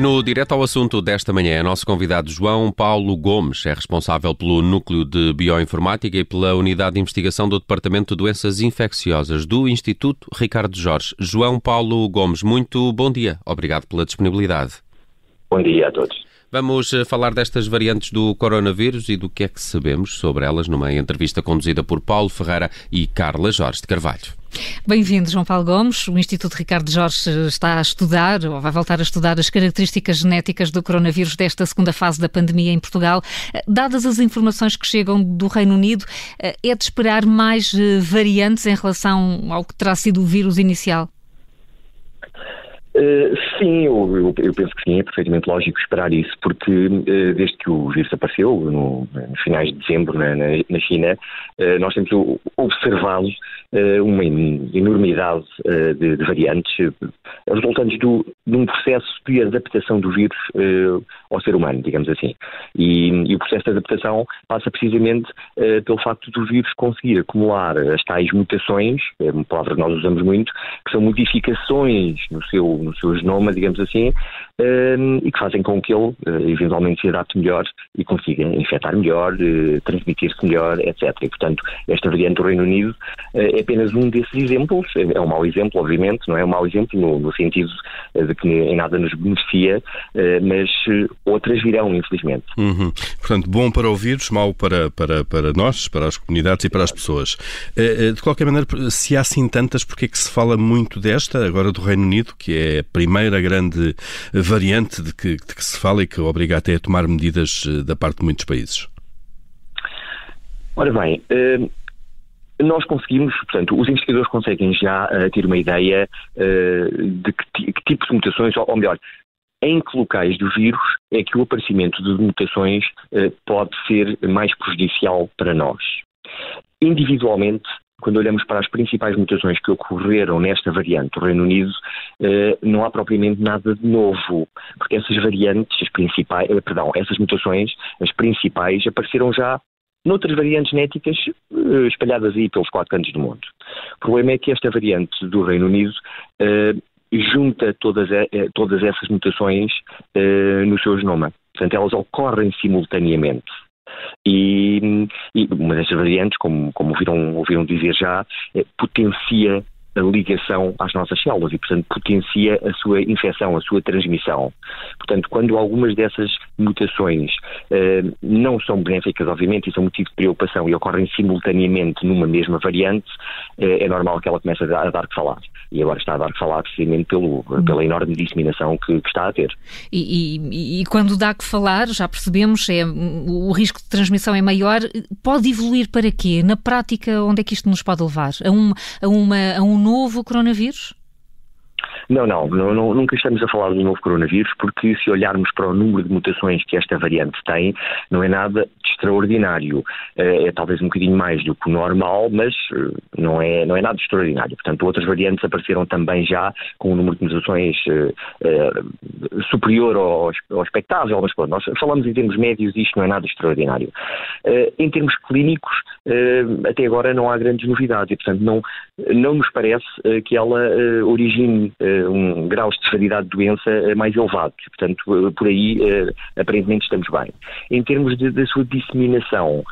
E no direto ao assunto desta manhã, é nosso convidado João Paulo Gomes é responsável pelo Núcleo de Bioinformática e pela Unidade de Investigação do Departamento de Doenças Infecciosas do Instituto Ricardo Jorge. João Paulo Gomes, muito bom dia. Obrigado pela disponibilidade. Bom dia a todos. Vamos eh, falar destas variantes do coronavírus e do que é que sabemos sobre elas numa entrevista conduzida por Paulo Ferreira e Carla Jorge de Carvalho. Bem-vindo, João Paulo Gomes. O Instituto Ricardo Jorge está a estudar, ou vai voltar a estudar, as características genéticas do coronavírus desta segunda fase da pandemia em Portugal. Eh, dadas as informações que chegam do Reino Unido, eh, é de esperar mais variantes em relação ao que terá sido o vírus inicial? Uh, sim, eu, eu, eu, penso que sim, é perfeitamente lógico esperar isso, porque uh, desde que o vírus apareceu, no, nos finais de dezembro na, na, na China, uh, nós temos observado uma enormidade de, de, variantes resultantes do, de um processo de adaptação do vírus ao ser humano, digamos assim. E, e, o processo de adaptação passa precisamente pelo facto do vírus conseguir acumular as tais mutações, é uma palavra que nós usamos muito, que são modificações no seu no seu genoma, digamos assim, e que fazem com que ele eh, eventualmente se adapte melhor e consiga infectar melhor, eh, transmitir-se melhor, etc. E, portanto, esta variante do Reino Unido eh, é apenas um desses exemplos. É, é um mau exemplo, obviamente, não é um mau exemplo no, no sentido de que em nada nos beneficia, mas outras virão, infelizmente. Uhum. Portanto, bom para o vírus, mau para, para, para nós, para as comunidades e para as pessoas. De qualquer maneira, se há assim tantas, porque é que se fala muito desta, agora do Reino Unido, que é a primeira grande variante de que, de que se fala e que obriga até a tomar medidas eh, da parte de muitos países? Ora bem, eh, nós conseguimos, portanto, os investigadores conseguem já uh, ter uma ideia de que, que, tipo de mutações, ou, melhor, em que locais do vírus é que o aparecimento de mutações pode ser mais prejudicial para nós. Individualmente, quando olhamos para as principais mutações que ocorreram nesta variante do Reino Unido, eh, não há propriamente nada de novo, porque essas variantes, as principais, eh, perdão, essas mutações, as principais, apareceram já noutras variantes genéticas eh, espalhadas aí pelos quatro cantos do mundo. O problema é que esta variante do Reino Unido junta todas, todas essas mutações no seu genoma. Portanto, elas ocorrem simultaneamente. E, e uma destas variantes, como, como ouviram, ouviram dizer já, é, potencia a ligação às nossas células e, portanto, potencia a sua infecção, a sua transmissão. Portanto, quando algumas dessas mutações uh, não são benéficas, obviamente, e são motivo de preocupação e ocorrem simultaneamente numa mesma variante, uh, é normal que ela comece a dar, a dar que falar. E agora está a dar falar precisamente pelo, pela enorme disseminação que, que está a ter. E, e, e, quando dá que falar, já percebemos, é, o risco de transmissão é maior, pode evoluir para quê? Na prática, onde é que isto nos pode levar? A, um, a, uma, a um novo coronavírus? Não, não, não, nunca estamos a falar do novo coronavírus, porque se olharmos para o número de mutações que esta variante tem, não é nada de extraordinário. Eh, é talvez um bocadinho mais do que o normal, mas eh, não é, não é nada de extraordinário. Portanto, outras variantes apareceram também já com um número de mutações uh, superior ao, ao expectável, mas pronto, nós falamos em termos médios e isto não é nada extraordinário. Em termos clínicos, até agora não há grandes novidades e, portanto, não, não nos parece que ela origine um grau de severidade de doença eh, mais elevado. Portanto, eh, por aí, eh, aparentemente, estamos bem. Em termos da sua disseminação,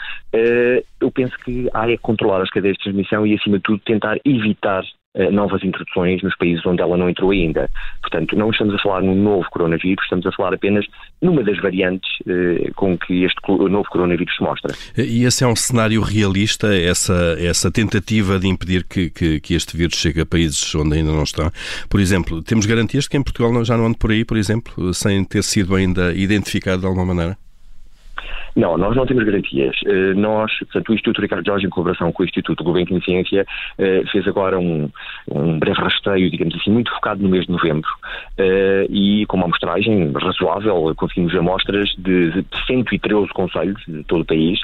eu penso que há é controlar as cadeias de transmissão e, acima de tudo, tentar evitar eh, novas introduções nos países onde ela não entrou ainda. Portanto, não estamos a falar num novo coronavírus, estamos a falar apenas numa das variantes eh, com que este novo coronavírus se mostra. E esse é um cenário realista, essa, essa tentativa de impedir que, que, que, este vírus chegue a países onde ainda não está? Por exemplo, temos garantias de que em Portugal já não ande por aí, por exemplo, sem ter sido ainda identificado de alguma maneira? Não, nós não temos garantias. Eh, nós, portanto, o Instituto Ricardo Jorge, em colaboração com o Instituto Gulbenkian Ciência, eh, fez agora um, um breve rastreio, digamos assim, muito focado no mês de novembro eh, e com uma amostragem razoável, conseguimos amostras de 113 conselhos de todo o país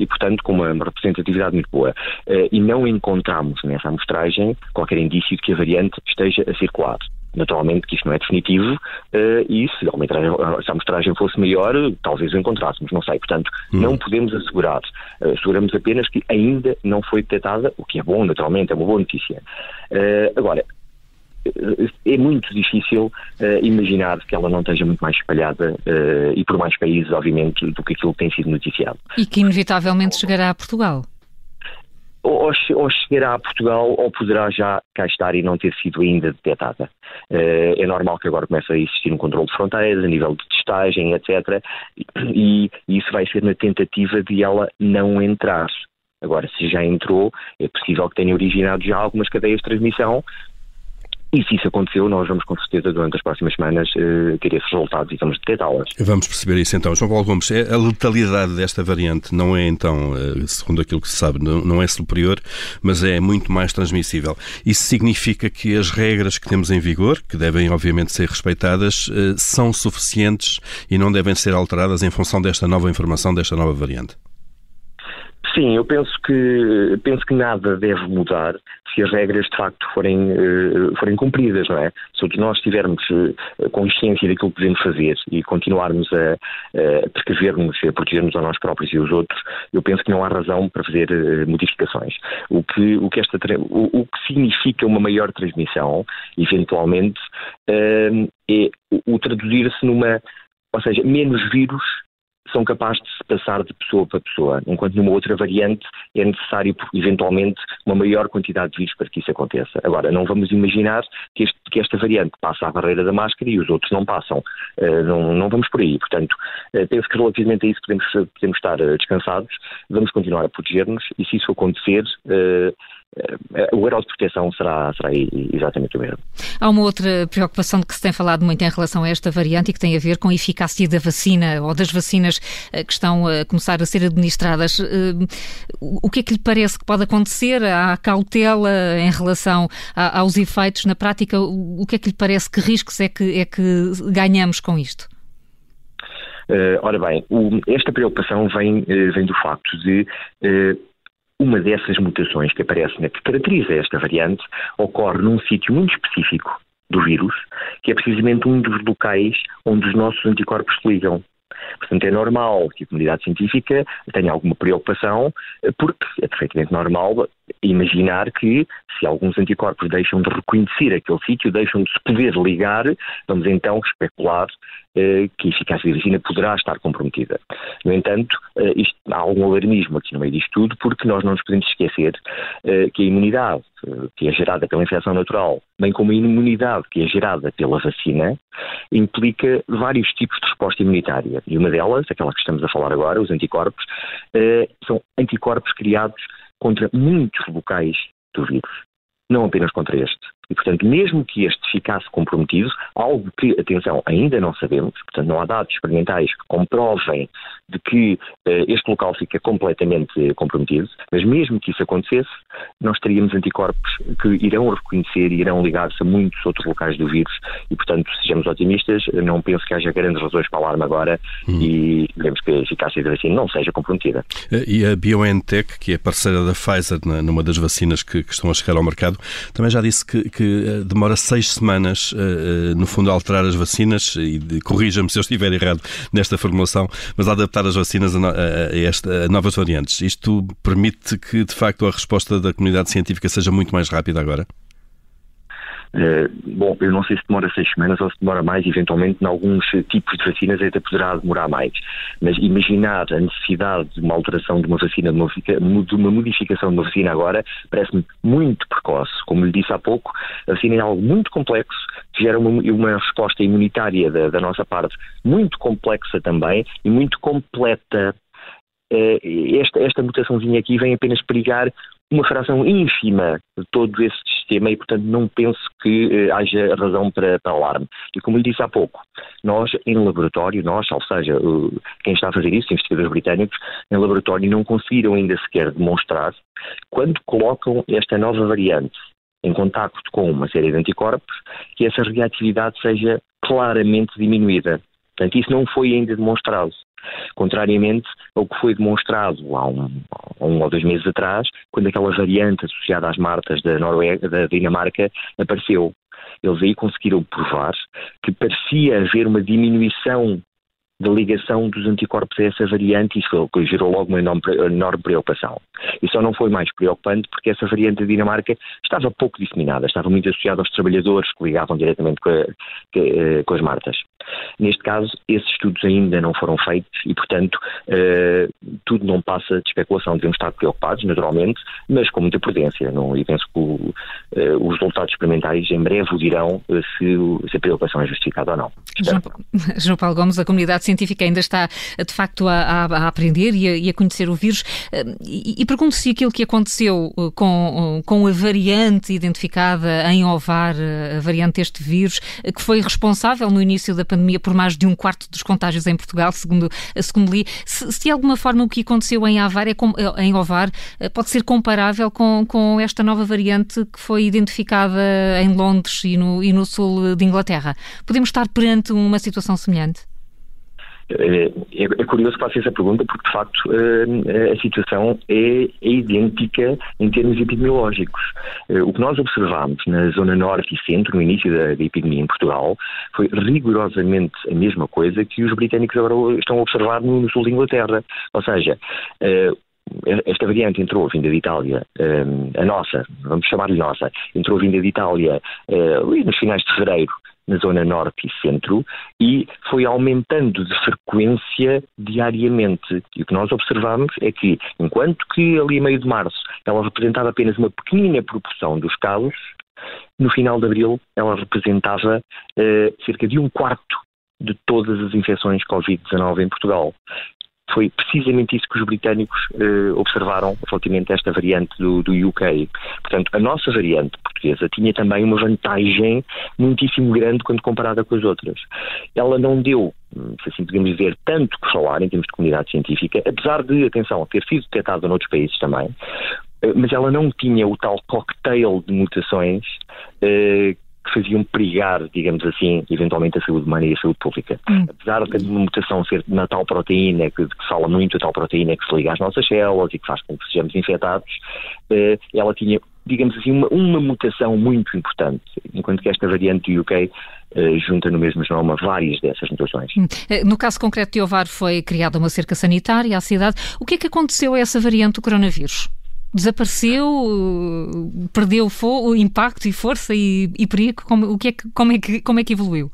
e, portanto, com uma representatividade muito boa. E não encontramos nessa amostragem qualquer indício de que a variante esteja a circular. Naturalmente que isto não é definitivo uh, e se a, amostragem fosse maior, talvez o encontrássemos, não sei. Portanto, hum. não podemos assegurar. Uh, asseguramos apenas que ainda não foi detectada, o que é bom, naturalmente, é uma boa notícia. Uh, agora, é muito difícil uh, imaginar que ela não esteja muito mais espalhada uh, e por mais países, obviamente, do que aquilo que tem sido noticiado. E que inevitavelmente chegará a Portugal ou, ou chegará a Portugal ou poderá já cá estar e não ter sido ainda detectada. Uh, é normal que agora comece a existir um controle de fronteiras, a nível de testagem, etc. E, e isso vai ser na tentativa de ela não entrar. Agora, se já entrou, é possível que tenha originado já algumas cadeias de transmissão e se isso aconteceu, nós vamos com certeza durante as próximas semanas uh, ter esses resultados e vamos detectá-las. Vamos perceber isso então. João Paulo Gomes, é, a letalidade desta variante não é então, uh, segundo aquilo que se sabe, não, é superior, mas é muito mais transmissível. Isso significa que as regras que temos em vigor, que devem obviamente ser respeitadas, uh, são suficientes e não devem ser alteradas em função desta nova informação, desta nova variante? Sim, eu penso que, penso que nada deve mudar se as regras de facto forem, uh, forem cumpridas, não é? Se nós tivermos uh, consciência daquilo que podemos fazer e continuarmos a, a precaver-nos, a proteger-nos a nós próprios e aos outros, eu penso que não há razão para fazer uh, modificações. O que, o, que esta, o, o, que significa uma maior transmissão, eventualmente, é o traduzir-se numa, ou seja, menos vírus são capazes de se passar de pessoa para pessoa, enquanto numa outra variante é necessário, eventualmente, uma maior quantidade de vírus para que isso aconteça. Agora, não vamos imaginar que, este, que esta variante passa à barreira da máscara e os outros não passam. Uh, não, não, vamos por aí. Portanto, uh, penso que relativamente a isso podemos, podemos estar uh, descansados, vamos continuar a proteger-nos e se isso acontecer, o grau de proteção será, será exatamente o mesmo. Há uma outra preocupação de que se tem falado muito em relação a esta variante e que tem a ver com a eficácia da vacina ou das vacinas eh, que estão a começar a ser administradas. Eh, o que é que lhe parece que pode acontecer? Há cautela em relação aos efeitos na prática? O que é que lhe parece? Que riscos é que, é que ganhamos com isto? Uh, ora bem, esta preocupação vem, vem do facto de uma dessas mutações que aparece, que caracteriza esta variante, ocorre num sítio muito específico do vírus, que é precisamente um dos locais onde os nossos anticorpos se ligam. Portanto, é normal que a comunidade científica tenha alguma preocupação, porque é perfeitamente normal imaginar que se alguns anticorpos deixam de reconhecer aquele sítio, deixam de se poder ligar, vamos então especular eh, que a eficácia da vacina poderá estar comprometida. No entanto, eh, isto, há algum alarmismo aqui no meio disto tudo, porque nós não nos podemos esquecer eh, que a imunidade que é gerada pela infecção natural, bem como a imunidade que é gerada pela vacina, implica vários tipos de resposta imunitária. E uma delas, aquela que estamos a falar agora, os anticorpos, são anticorpos criados contra muitos locais do vírus, não apenas contra este. E, portanto, mesmo que este ficasse comprometido, algo que, atenção, ainda não sabemos, portanto, não há dados experimentais que comprovem de que uh, este local fica completamente comprometido, mas mesmo que isso acontecesse, nós teríamos anticorpos que irão reconhecer e irão ligar-se a muitos outros locais do vírus e, portanto, sejamos otimistas, não penso que haja grandes razões para alarme agora hum. e veremos que a eficácia da vacina não seja comprometida. Eh, e a BioNTech, que é parceira da Pfizer numa das vacinas que, que estão a chegar ao mercado, também já disse que, que que eh, demora seis semanas, eh, eh, no fundo, a alterar as vacinas, e corrija-me se eu estiver errado nesta formulação, mas a adaptar as vacinas a, esta, a novas variantes. Isto permite que, de facto, a resposta da comunidade científica seja muito mais rápida agora? Uh, bom, eu não sei se demora seis semanas ou se demora mais, eventualmente, em alguns tipos de vacinas até poderá demorar mais. Mas imaginar a necessidade de uma alteração de uma vacina, de uma, modificação de uma vacina agora, parece-me muito precoce. Como lhe disse há pouco, a vacina é algo muito complexo, gera uma, uma resposta imunitária da, da nossa parte muito complexa também e muito completa eh, esta, esta mutaçãozinha aqui vem apenas perigar uma fração ínfima de todo esse sistema e, portanto, não penso que eh, haja razão para, para alarme. E como lhe disse há pouco, nós em laboratório, nós, ou seja, quem está a fazer isso, investigadores britânicos, em laboratório não conseguiram ainda sequer demonstrar quando colocam esta nova variante em contacto com uma série de anticorpos, que essa reatividade seja claramente diminuída. Portanto, isso não foi ainda demonstrado. Contrariamente ao que foi demonstrado há um, um, ou dois meses atrás, quando aquela variante associada às marcas da Noruega, da Dinamarca, apareceu. Eles aí conseguiram provar que parecia haver uma diminuição da ligação dos anticorpos a essa variante, foi o que gerou logo uma enorme, enorme preocupação. E só não foi mais preocupante porque essa variante da Dinamarca estava pouco disseminada, estava muito associada aos trabalhadores que ligavam diretamente com, a, eh, com as martas. Neste caso, esses estudos ainda não foram feitos e, portanto, uh, tudo não passa de especulação. Devemos estar preocupados, naturalmente, mas com muita prudência. Não, e penso que o, uh, os resultados experimentais em breve o dirão se, se, a preocupação é justificada ou não. João, João, Paulo Gomes, a comunidade científica ainda está, de facto, a, a, aprender e a, e a, conhecer o vírus. E, e pergunto se aquilo que aconteceu com, com a variante identificada em Ovar, a variante deste vírus, que foi responsável no início da pandemia por mais de um quarto dos contágios em Portugal, segundo, segundo li. Se, se de alguma forma o que aconteceu em, Avar é, em Ovar eh, pode ser comparável com, com esta nova variante que foi identificada em Londres e no, e no sul de Inglaterra. Podemos estar perante uma situação semelhante? É, é, curioso que faça essa pergunta porque, de facto, eh, a situação é, é idêntica em termos epidemiológicos. Eh, o que nós observamos na zona norte e centro, no início da, epidemia em Portugal, foi rigorosamente a mesma coisa que os britânicos agora estão a observar no, sul da Inglaterra. Ou seja, eh, esta variante entrou vinda de Itália, a nossa, vamos chamar-lhe nossa, entrou vinda de Itália nos finais de fevereiro na zona norte e centro e foi aumentando de frequência diariamente. E o que nós observamos é que, enquanto que ali a meio de março ela representava apenas uma pequenina proporção dos casos, no final de abril ela representava eh, cerca de um quarto de todas as infecções Covid-19 em Portugal. Foi precisamente isso que os britânicos eh, observaram relativamente a esta variante do, do, UK. Portanto, a nossa variante portuguesa tinha também uma vantagem muitíssimo grande quando comparada com as outras. Ela não deu se assim podemos dizer, tanto que falar em termos de comunidade científica, apesar de, atenção, ter sido detectada noutros países também, eh, mas ela não tinha o tal cocktail de mutações eh, que faziam perigar, digamos assim, eventualmente a saúde humana e a saúde pública. Hum. Apesar de uma mutação ser na tal proteína, que, que fala muito a tal proteína que se liga às nossas células e que faz com que sejamos infectados, eh, ela tinha, digamos assim, uma, uma, mutação muito importante, enquanto que esta variante do UK eh, junta no mesmo genoma várias dessas mutações. Hum. Eh, no caso concreto de Ovar foi criada uma cerca sanitária à cidade. O que é que aconteceu a essa variante do coronavírus? Desapareceu, perdeu o impacto e força e, e perigo? Como, o que é que, como, é que, como é que evoluiu?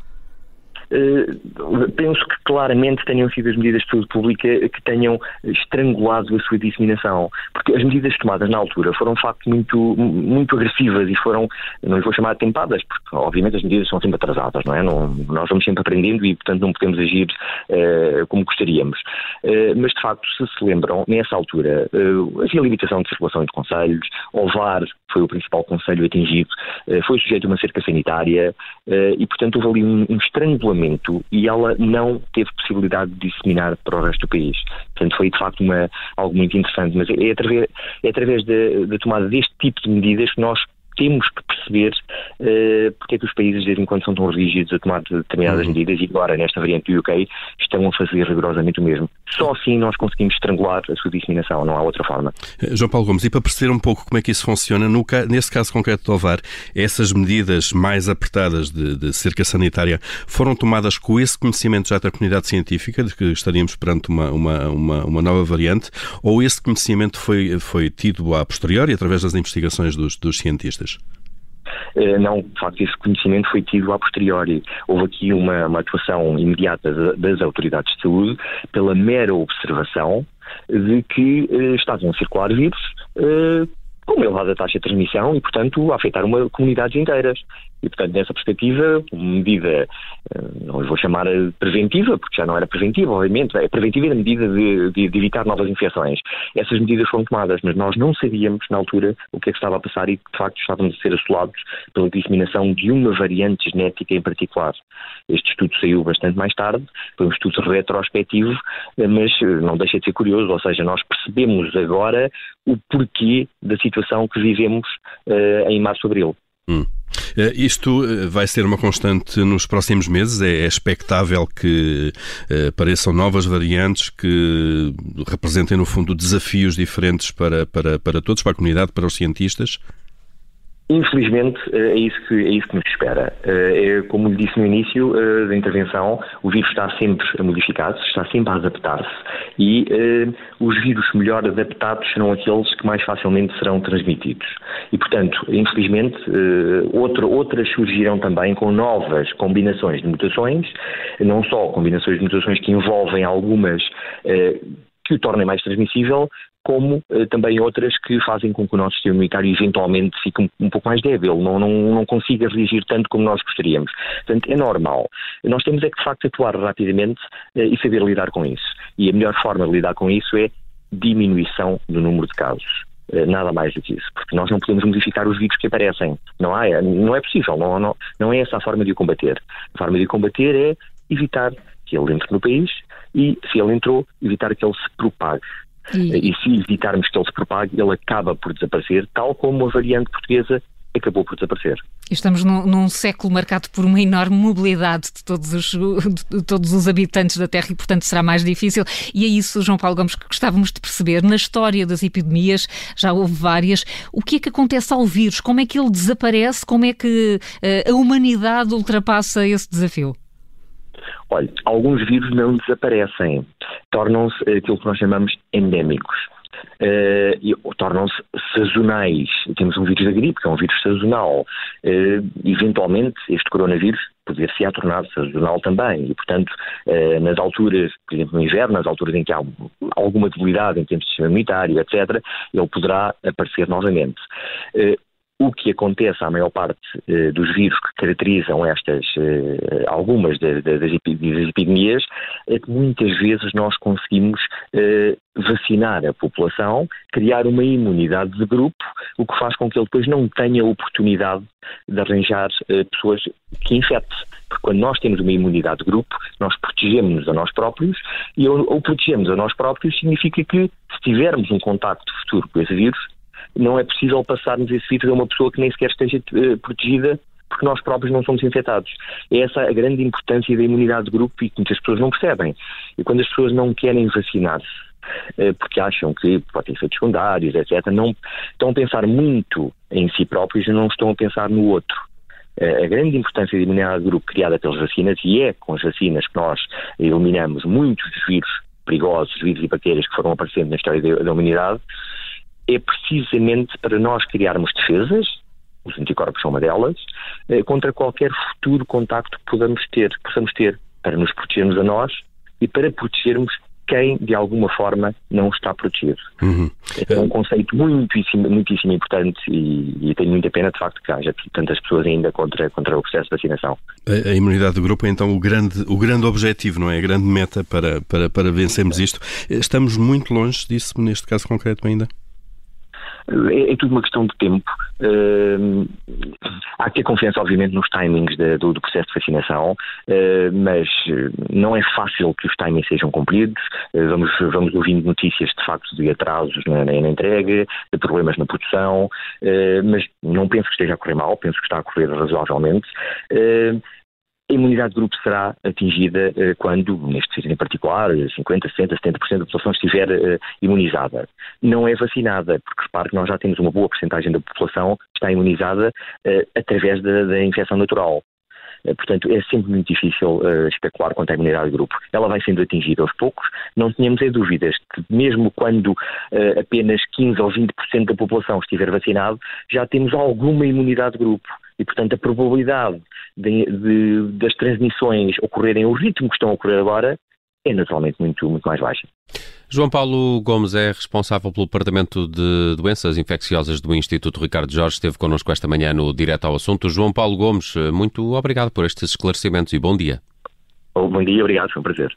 Uh, penso que claramente tenham sido as medidas de saúde pública que tenham estrangulado a sua disseminação, porque as medidas tomadas na altura foram de facto muito, muito agressivas e foram, não vou chamar de tempadas, porque obviamente as medidas são sempre atrasadas, não é? Não, nós vamos sempre aprendendo e portanto não podemos agir uh, como gostaríamos. Uh, mas de facto, se se lembram, nessa altura havia limitação de circulação entre conselhos, o VAR foi o principal conselho atingido, foi sujeito a uma cerca sanitária e portanto houve ali um, um estrangulamento e ela não teve possibilidade de disseminar para o resto do país. Portanto, foi de facto uma, algo muito interessante. Mas é através, é através da tomada deste tipo de medidas que nós temos que perceber uh, porque é que os países, de vez em quando, são tão rígidos a tomar determinadas uhum. medidas e agora, nesta variante do UK, estão a fazer rigorosamente o mesmo. Só assim nós conseguimos estrangular a sua disseminação, não há outra forma. Eh, João Paulo Gomes, e para perceber um pouco como é que isso funciona, no, nesse caso concreto do OVAR, essas medidas mais apertadas de, de cerca sanitária foram tomadas com esse conhecimento já da comunidade científica, de que estaríamos perante uma, uma, uma, uma nova variante, ou esse conhecimento foi, foi tido a posteriori, através das investigações dos, dos cientistas? Eh, não, de facto, esse conhecimento foi tido a posteriori. Houve aqui uma, uma atuação imediata das autoridades de saúde pela mera observação de que eh, estavam a circular vírus eh, com uma elevada taxa de transmissão e, portanto, a afetar uma comunidades inteiras. E, portanto, nessa perspectiva, uma medida, eh, não vou chamar preventiva, porque já não era preventiva, obviamente, é preventiva na medida de, de, de, evitar novas infecções. Essas medidas foram tomadas, mas nós não sabíamos, na altura, o que é que estava a passar e, de facto, estávamos a ser assolados pela disseminação de uma variante genética em particular. Este estudo saiu bastante mais tarde, foi um estudo retrospectivo, mas eh, não deixa de ser curioso, ou seja, nós percebemos agora o porquê da situação que vivemos uh, em março-abril. Hum. Eh, isto eh, vai ser uma constante nos próximos meses? É expectável que apareçam novas variantes que representem, no fundo, desafios diferentes para, para, para todos, para a comunidade, para os cientistas? Infelizmente, eh, é isso que, é isso que nos espera. É, como lhe disse no início da intervenção, o vírus está sempre a modificar-se, está sempre a adaptar-se e os vírus melhor adaptados serão aqueles que mais facilmente serão transmitidos. E, portanto, infelizmente, outro, outras surgirão também com novas combinações de mutações, não só combinações de mutações que envolvem algumas que o tornem mais transmissível, como eh, também outras que fazem com que o nosso sistema imunitário eventualmente fique um, um pouco mais débil, não, não, não consiga reagir tanto como nós gostaríamos. Portanto, é normal. Nós temos é que, de facto, atuar rapidamente eh, e saber lidar com isso. E a melhor forma de lidar com isso é diminuição do número de casos. Eh, nada mais do que isso, porque nós não podemos modificar os vírus que aparecem. Não, há, não é possível, não, não, não é essa a forma de o combater. A forma de o combater é evitar que ele entre no país e, se ele entrou, evitar que ele se propague. E... e se evitarmos que ele se propague, ele acaba por desaparecer, tal como a variante portuguesa acabou por desaparecer. Estamos num, num, século marcado por uma enorme mobilidade de todos, os, de todos os habitantes da Terra e, portanto, será mais difícil. E é isso, João Paulo Gomes, que gostávamos de perceber. Na história das epidemias, já houve várias. O que é que acontece ao vírus? Como é que ele desaparece? Como é que uh, a humanidade ultrapassa esse desafio? Olha, alguns vírus não desaparecem, tornam-se aquilo que nós chamamos endémicos. Uh, tornam-se sazonais. Temos um vírus da gripe, que é um vírus sazonal. Uh, eventualmente, este coronavírus poder-se tornar sazonal também. E, portanto, uh, nas alturas, por exemplo, no inverno, nas alturas em que há alguma debilidade em termos de sistema imunitário, etc., ele poderá aparecer novamente. O que acontece à maior parte eh, dos vírus que caracterizam estas, eh, algumas das, das, epidemias, é que muitas vezes nós conseguimos eh, vacinar a população, criar uma imunidade de grupo, o que faz com que ele depois não tenha oportunidade de arranjar pessoas que infecte. Porque quando nós temos uma imunidade de grupo, nós protegemos-nos a nós próprios e ao protegemos a nós próprios significa que se tivermos um contacto futuro com esse vírus, não é possível passarmos esse vírus a uma pessoa que nem sequer esteja uh, protegida porque nós próprios não somos infectados. É essa a grande importância da imunidade de grupo e que muitas pessoas não percebem. E quando as pessoas não querem vacinar-se, uh, porque acham que pode ter efeitos secundários, etc., não estão a pensar muito em si próprios e não estão a pensar no outro. Uh, a grande importância da imunidade de grupo criada pelas vacinas, e é com as vacinas que nós eliminamos muitos dos vírus perigosos, vírus e bactérias que foram aparecendo na história da humanidade, é precisamente para nós criarmos defesas, os anticorpos são uma delas, eh, contra qualquer futuro contacto que possamos ter, possamos ter, para nos protegermos a nós e para protegermos quem, de alguma forma, não está protegido. Uhum. É um conceito muitíssimo, muitíssimo importante e, e tenho muita pena, de facto, que haja tantas pessoas ainda contra, contra o processo de vacinação. A, a, imunidade do grupo é, então, o grande, o grande objetivo, não é? A grande meta para, para, para vencermos isto. Estamos muito longe disso, neste caso concreto, ainda? É, é tudo uma questão de tempo. Uh, há que ter confiança, obviamente, nos timings de, do, do, processo de vacinação, uh, mas não é fácil que os timings sejam cumpridos. Uh, vamos, vamos ouvindo notícias, de facto, de atrasos na, na, na entrega, de problemas na produção, mas não penso que esteja a correr mal, penso que está a correr razoavelmente. A imunidade de grupo será atingida eh, quando, neste sítio em particular, 50, 60, 70% da população estiver eh, imunizada. Não é vacinada, porque repare que nós já temos uma boa porcentagem da população que está imunizada eh, através da, da infecção natural. Portanto, é sempre muito difícil uh, especular quanto à imunidade de grupo. Ela vai sendo atingida aos poucos. Não tenhamos é dúvidas que, mesmo quando uh, apenas 15 ou 20% da população estiver vacinado, já temos alguma imunidade de grupo. E, portanto, a probabilidade de, de, das transmissões ocorrerem o ritmo que estão a ocorrer agora é naturalmente muito, muito mais baixa. João Paulo Gomes é responsável pelo Departamento de Doenças Infecciosas do Instituto Ricardo Jorge. Esteve connosco esta manhã no Direto ao Assunto. João Paulo Gomes, muito obrigado por estes esclarecimentos e bom dia. Bom dia, obrigado, foi um prazer.